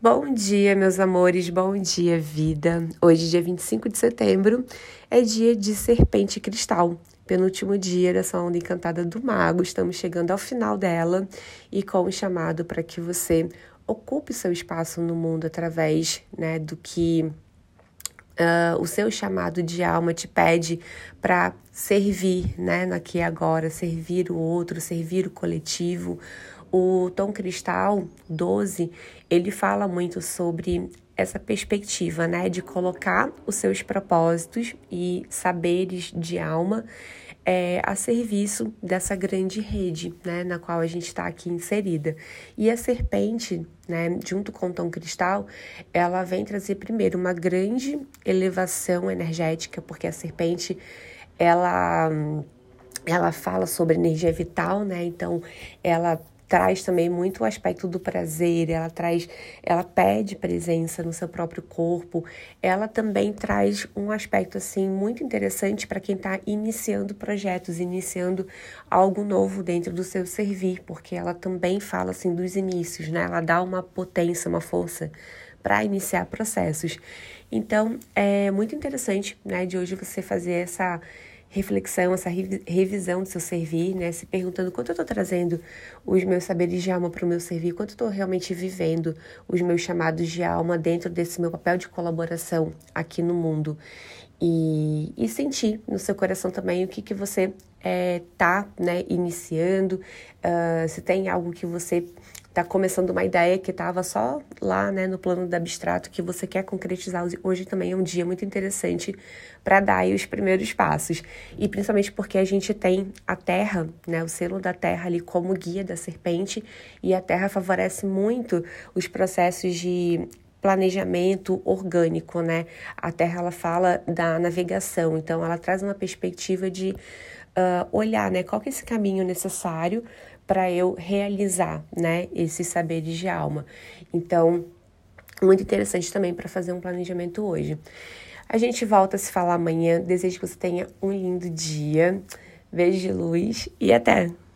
Bom dia, meus amores, bom dia, vida. Hoje, dia 25 de setembro, é dia de Serpente Cristal, penúltimo dia dessa onda encantada do Mago. Estamos chegando ao final dela e com o chamado para que você ocupe seu espaço no mundo através né, do que Uh, o seu chamado de alma te pede para servir, né, aqui agora, servir o outro, servir o coletivo. O Tom Cristal 12, ele fala muito sobre essa perspectiva, né, de colocar os seus propósitos e saberes de alma é, a serviço dessa grande rede, né, na qual a gente está aqui inserida. E a serpente, né, junto com o tom cristal, ela vem trazer primeiro uma grande elevação energética, porque a serpente, ela ela fala sobre energia vital, né? Então, ela traz também muito o aspecto do prazer, ela traz, ela pede presença no seu próprio corpo. Ela também traz um aspecto assim muito interessante para quem está iniciando projetos, iniciando algo novo dentro do seu servir, porque ela também fala assim dos inícios, né? Ela dá uma potência, uma força para iniciar processos. Então, é muito interessante, né, de hoje você fazer essa reflexão, essa revisão do seu servir, né? Se perguntando quanto eu estou trazendo os meus saberes de alma para o meu servir, quanto eu estou realmente vivendo os meus chamados de alma dentro desse meu papel de colaboração aqui no mundo. E, e sentir no seu coração também o que, que você é, tá né, iniciando, uh, se tem algo que você está começando uma ideia que estava só lá, né, no plano do abstrato que você quer concretizar. Hoje também é um dia muito interessante para dar os primeiros passos. E principalmente porque a gente tem a Terra, né, o selo da Terra ali como guia da serpente, e a Terra favorece muito os processos de planejamento orgânico, né? A Terra ela fala da navegação, então ela traz uma perspectiva de uh, olhar, né, qual que é esse caminho necessário para eu realizar, né, esses saberes de alma. Então, muito interessante também para fazer um planejamento hoje. A gente volta a se falar amanhã. Desejo que você tenha um lindo dia. Beijo de luz e até!